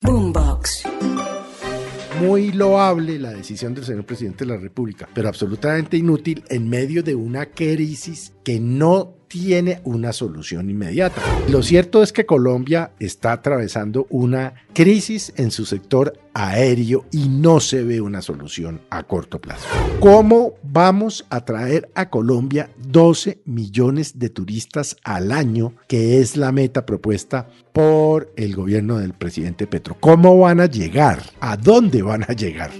Boombox. Muy loable la decisión del señor presidente de la República, pero absolutamente inútil en medio de una crisis que no tiene una solución inmediata. Lo cierto es que Colombia está atravesando una crisis en su sector aéreo y no se ve una solución a corto plazo. ¿Cómo vamos a traer a Colombia 12 millones de turistas al año, que es la meta propuesta por el gobierno del presidente Petro? ¿Cómo van a llegar? ¿A dónde van a llegar?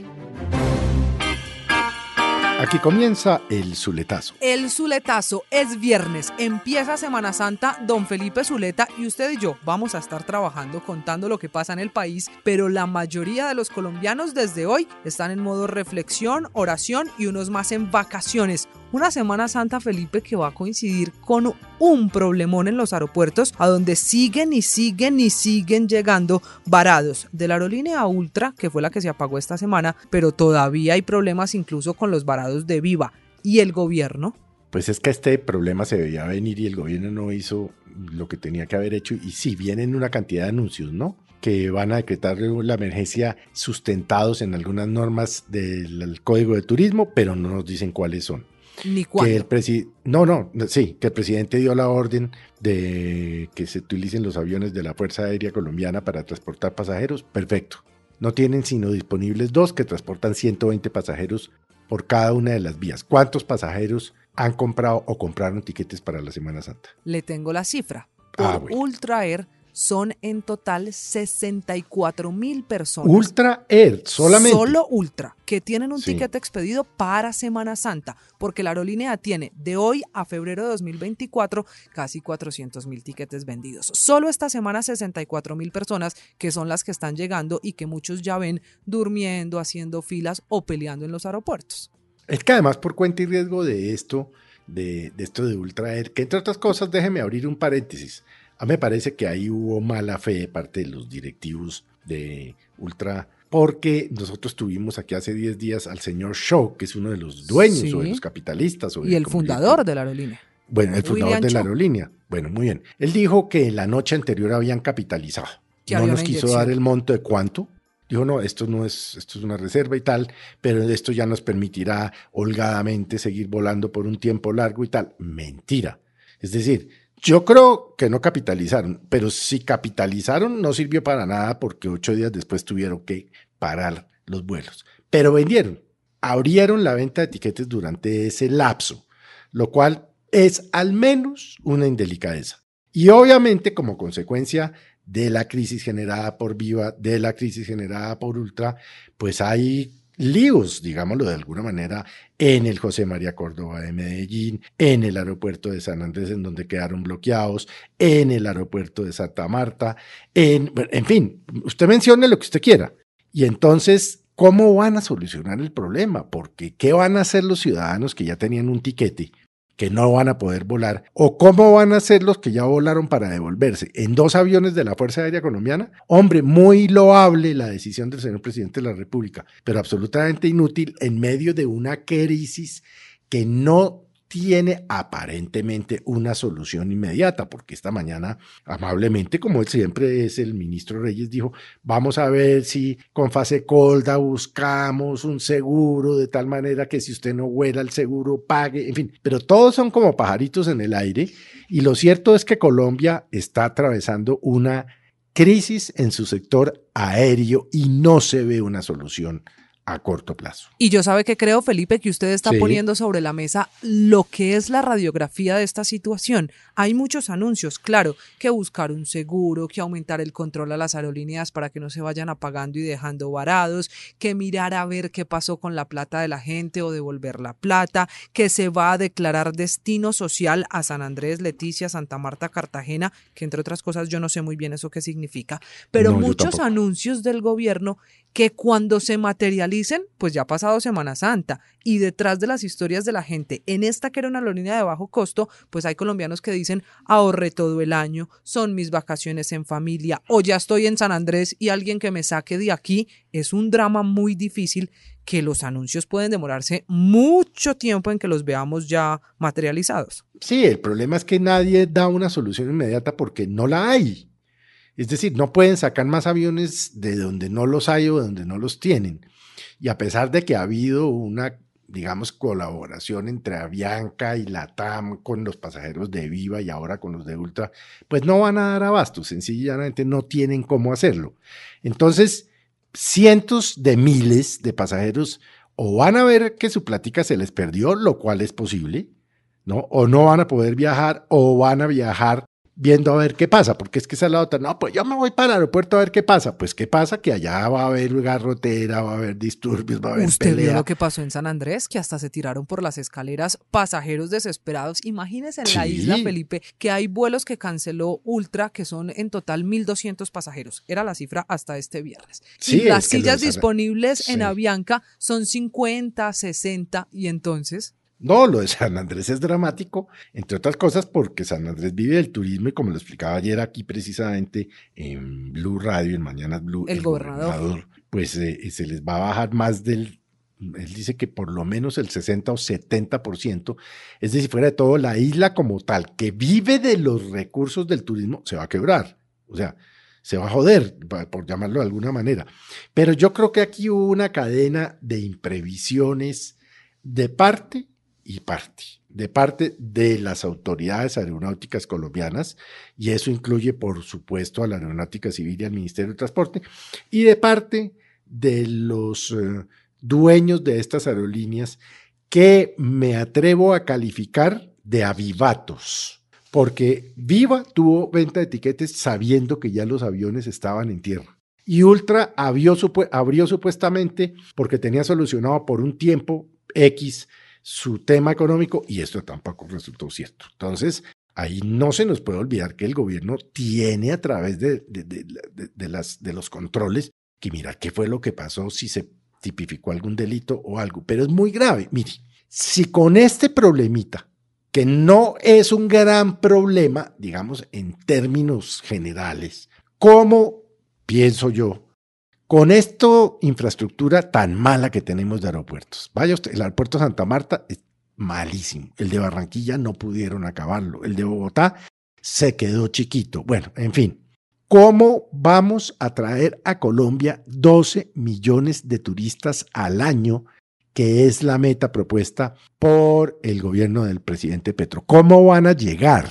Aquí comienza el Zuletazo. El Zuletazo es viernes, empieza Semana Santa, don Felipe Zuleta y usted y yo vamos a estar trabajando contando lo que pasa en el país, pero la mayoría de los colombianos desde hoy están en modo reflexión, oración y unos más en vacaciones. Una Semana Santa, Felipe, que va a coincidir con un problemón en los aeropuertos, a donde siguen y siguen y siguen llegando varados de la aerolínea Ultra, que fue la que se apagó esta semana, pero todavía hay problemas incluso con los varados de Viva. ¿Y el gobierno? Pues es que este problema se veía venir y el gobierno no hizo lo que tenía que haber hecho. Y sí, vienen una cantidad de anuncios, ¿no? que van a decretar la emergencia sustentados en algunas normas del Código de Turismo, pero no nos dicen cuáles son. Ni que el no, no, sí, que el presidente dio la orden de que se utilicen los aviones de la Fuerza Aérea Colombiana para transportar pasajeros, perfecto. No tienen sino disponibles dos que transportan 120 pasajeros por cada una de las vías. ¿Cuántos pasajeros han comprado o compraron tiquetes para la Semana Santa? Le tengo la cifra. Por Ah, bueno. Ultra Air son en total 64 mil personas. Ultra Air, solamente. Solo Ultra, que tienen un Sí. ticket expedido para Semana Santa, porque la aerolínea tiene de hoy a febrero de 2024 casi 400 mil tiquetes vendidos. Solo esta semana 64 mil personas que son las que están llegando y que muchos ya ven durmiendo, haciendo filas o peleando en los aeropuertos. Es que además por cuenta y riesgo de esto, de, de esto de Ultra Air, que entre otras cosas, déjeme abrir un paréntesis. A mí me parece que ahí hubo mala fe de parte de los directivos de Ultra, porque nosotros tuvimos aquí hace 10 días al señor Shaw, que es uno de los dueños Sí. o de los capitalistas. O Y el fundador de la aerolínea. Bueno, el fundador William de la aerolínea. Bueno, muy bien. Él dijo que la noche anterior habían capitalizado. No nos quiso inyección. dar el monto de cuánto. Dijo, no, esto no es, esto es una reserva y tal, pero esto ya nos permitirá holgadamente seguir volando por un tiempo largo y tal. Mentira. Es decir, yo creo que no capitalizaron, pero si capitalizaron no sirvió para nada porque ocho días después tuvieron que parar los vuelos. Pero vendieron, abrieron la venta de etiquetes durante ese lapso, lo cual es al menos una indelicadeza. Y obviamente como consecuencia de la crisis generada por Viva, de la crisis generada por Ultra, pues hay líos, digámoslo de alguna manera, en el José María Córdoba de Medellín, en el aeropuerto de San Andrés, en donde quedaron bloqueados, en el aeropuerto de Santa Marta, en, en fin, usted mencione lo que usted quiera. Y entonces, ¿cómo van a solucionar el problema? Porque, ¿qué van a hacer los ciudadanos que ya tenían un tiquete? Que no van a poder volar, o cómo van a hacer los que ya volaron para devolverse en dos aviones de la Fuerza Aérea Colombiana. Hombre, muy loable la decisión del señor presidente de la República, pero absolutamente inútil en medio de una crisis que no tiene aparentemente una solución inmediata, porque esta mañana, amablemente, como él siempre es, el ministro Reyes dijo, vamos a ver si con fase colda buscamos un seguro de tal manera que si usted no vuela el seguro pague, en fin, pero todos son como pajaritos en el aire y lo cierto es que Colombia está atravesando una crisis en su sector aéreo y no se ve una solución a corto plazo. Y yo sabe que creo, Felipe, que usted está Sí. poniendo sobre la mesa lo que es la radiografía de esta situación. Hay muchos anuncios, claro, que buscar un seguro, que aumentar el control a las aerolíneas para que no se vayan apagando y dejando varados, que mirar a ver qué pasó con la plata de la gente o devolver la plata, que se va a declarar destino social a San Andrés, Leticia, Santa Marta, Cartagena, que entre otras cosas yo no sé muy bien eso qué significa, pero No, muchos anuncios del gobierno que cuando se materialicen, pues ya ha pasado Semana Santa y detrás de las historias de la gente, en esta que era una aerolínea de bajo costo, pues hay colombianos que dicen ahorré todo el año, son mis vacaciones en familia o ya estoy en San Andrés y alguien que me saque de aquí, es un drama muy difícil que los anuncios pueden demorarse mucho tiempo en que los veamos ya materializados. Sí, el problema es que nadie da una solución inmediata porque no la hay. Es decir, no pueden sacar más aviones de donde no los hay o de donde no los tienen. Y a pesar de que ha habido una, digamos, colaboración entre Avianca y Latam con los pasajeros de Viva y ahora con los de Ultra, pues no van a dar abasto, sencillamente no tienen cómo hacerlo. Entonces, cientos de miles de pasajeros o van a ver que su plática se les perdió, lo cual es posible, ¿no? O no van a poder viajar o van a viajar viendo a ver qué pasa, porque es que esa es la otra, no, pues yo me voy para el aeropuerto a ver qué pasa, pues qué pasa, que allá va a haber garrotera, va a haber disturbios, va a haber Usted vio pelea. lo que pasó en San Andrés, que hasta se tiraron por las escaleras pasajeros desesperados. Imagínese en la isla, Felipe, que hay vuelos que canceló Ultra, que son en total 1.200 pasajeros. Era la cifra hasta este viernes. Sí, y las sillas disponibles en. Avianca son 50, 60, y entonces... No, lo de San Andrés es dramático, entre otras cosas porque San Andrés vive del turismo y como lo explicaba ayer aquí precisamente en Blue Radio, en Mañanas Blue, El gobernador. pues eh, se les va a bajar más del, él dice que por lo menos el 60 o 70%, es decir, fuera de todo, la isla como tal, que vive de los recursos del turismo, se va a quebrar, o sea, se va a joder, por llamarlo de alguna manera. Pero yo creo que aquí hubo una cadena de imprevisiones de parte y parte, de parte de las autoridades aeronáuticas colombianas, y eso incluye, por supuesto, a la Aeronáutica Civil y al Ministerio de Transporte, y de parte de los eh, dueños de estas aerolíneas que me atrevo a calificar de avivatos, porque Viva tuvo venta de etiquetes sabiendo que ya los aviones estaban en tierra. Y Ultra abrió, abrió supuestamente porque tenía solucionado por un tiempo X su tema económico y esto tampoco resultó cierto. Entonces, ahí no se nos puede olvidar que el gobierno tiene a través de, de- las, de los controles que mirar qué fue lo que pasó, si se tipificó algún delito o algo. Pero es muy grave. Mire, si con este problemita, que no es un gran problema, digamos, en términos generales, ¿cómo pienso yo? Con esto, infraestructura tan mala que tenemos de aeropuertos. Vaya usted, el aeropuerto de Santa Marta es malísimo. El de Barranquilla no pudieron acabarlo. El de Bogotá se quedó chiquito. Bueno, en fin. ¿Cómo vamos a traer a Colombia 12 millones de turistas al año, que es la meta propuesta por el gobierno del presidente Petro? ¿Cómo van a llegar?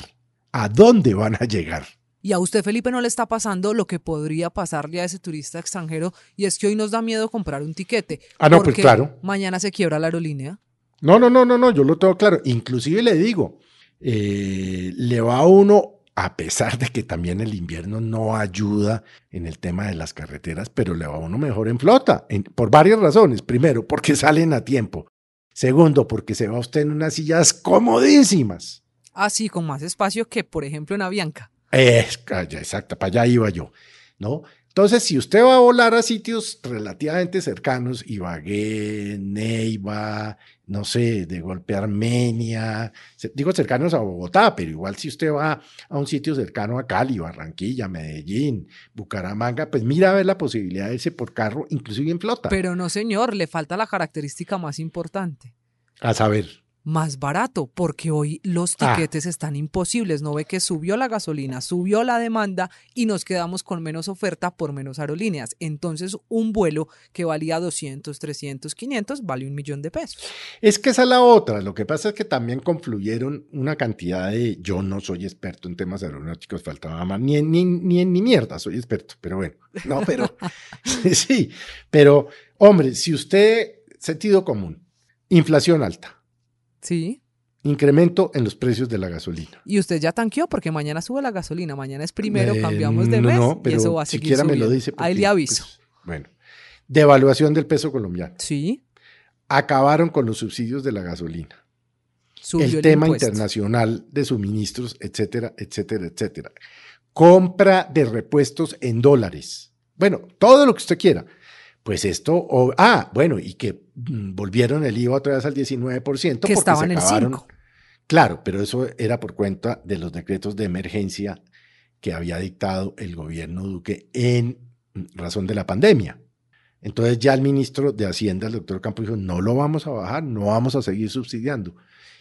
¿A dónde van a llegar? Y a usted, Felipe, no le está pasando lo que podría pasarle a ese turista extranjero, y es que hoy nos da miedo comprar un tiquete. Ah, no, pues claro. Mañana se quiebra la aerolínea. No, no, no, no, no, yo lo tengo claro. Inclusive le digo, eh, le va a uno, a pesar de que también el invierno no ayuda en el tema de las carreteras, pero le va a uno mejor en flota, en- por varias razones. Primero, porque salen a tiempo. Segundo, porque se va usted en unas sillas comodísimas. Así, con más espacio que, por ejemplo, en Avianca. Es, exacto, para allá iba yo, ¿no? Entonces, si usted va a volar a sitios relativamente cercanos, Ibagué, Neiva, no sé, de golpe Armenia, digo cercanos a Bogotá, pero igual si usted va a un sitio cercano a Cali, Barranquilla, Medellín, Bucaramanga, pues mira a ver la posibilidad de irse por carro, inclusive en flota. Pero no, señor, le falta la característica más importante. a saber, Más barato, porque hoy los Ah. tiquetes están imposibles. No ve que subió la gasolina, subió la demanda y nos quedamos con menos oferta por menos aerolíneas. Entonces, un vuelo que valía 200, 300, 500 vale un millón de pesos. Es que esa es la otra. Lo que pasa es que también confluyeron una cantidad de. Yo no soy experto en temas aeronáuticos, faltaba más. Ni en ni, ni, ni mierda soy experto, pero bueno. No, pero. sí, pero Hombre, si usted, sentido común, inflación alta, Sí. incremento en los precios de la gasolina. Y usted ya tanqueó porque mañana sube la gasolina. Mañana es primero, Eh, cambiamos de no, mes no, y pero eso va a seguir siquiera me lo subiendo. dice. Ahí le aviso. pues, bueno, devaluación del peso colombiano. sí. Acabaron con los subsidios de la gasolina. Subió el el, tema internacional de suministros, etcétera, etcétera, etcétera. Compra de repuestos en dólares. Bueno, todo lo que usted quiera. Pues esto, ah, bueno, y que mm, volvieron el IVA otra vez al 19%. Que porque estaba se en el acabaron- 5. Claro, pero eso era por cuenta de los decretos de emergencia que había dictado el gobierno Duque en razón de la pandemia. Entonces ya el ministro de Hacienda, el doctor Campo, dijo, no lo vamos a bajar, no vamos a seguir subsidiando.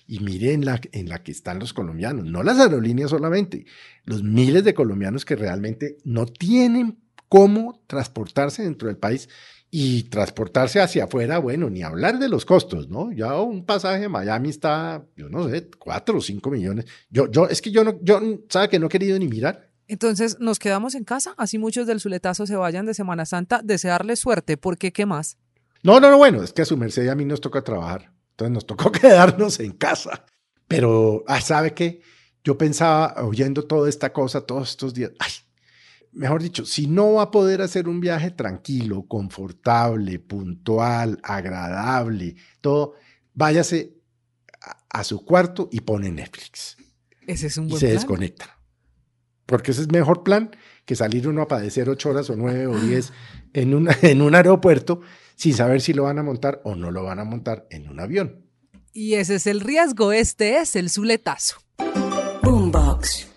Y mire en la, en la que están los colombianos, no las aerolíneas solamente, los miles de colombianos que realmente no tienen cómo transportarse dentro del país y transportarse hacia afuera, bueno, ni hablar de los costos, ¿no? Ya un pasaje a Miami está, yo no sé, cuatro o cinco millones. Yo, yo, es que yo no, yo, ¿sabe que no he querido ni mirar? Entonces, nos quedamos en casa, así muchos del Zuletazo se vayan de Semana Santa, desearle suerte, porque ¿qué más? No, no, no, bueno, es que a su merced y a mí nos toca trabajar. Entonces nos tocó quedarnos en casa. Pero, ah, ¿sabe qué? Yo pensaba, oyendo toda esta cosa todos estos días, ay, mejor dicho, si no va a poder hacer un viaje tranquilo, confortable, puntual, agradable, todo, váyase a, a su cuarto y pone Netflix Ese es un y buen se plan. desconecta. Porque ese es mejor plan que salir uno a padecer ocho horas o nueve o diez en, una- en un aeropuerto sin saber si lo van a montar o no lo van a montar en un avión. Y ese es el riesgo, este es el Zuletazo. Boombox.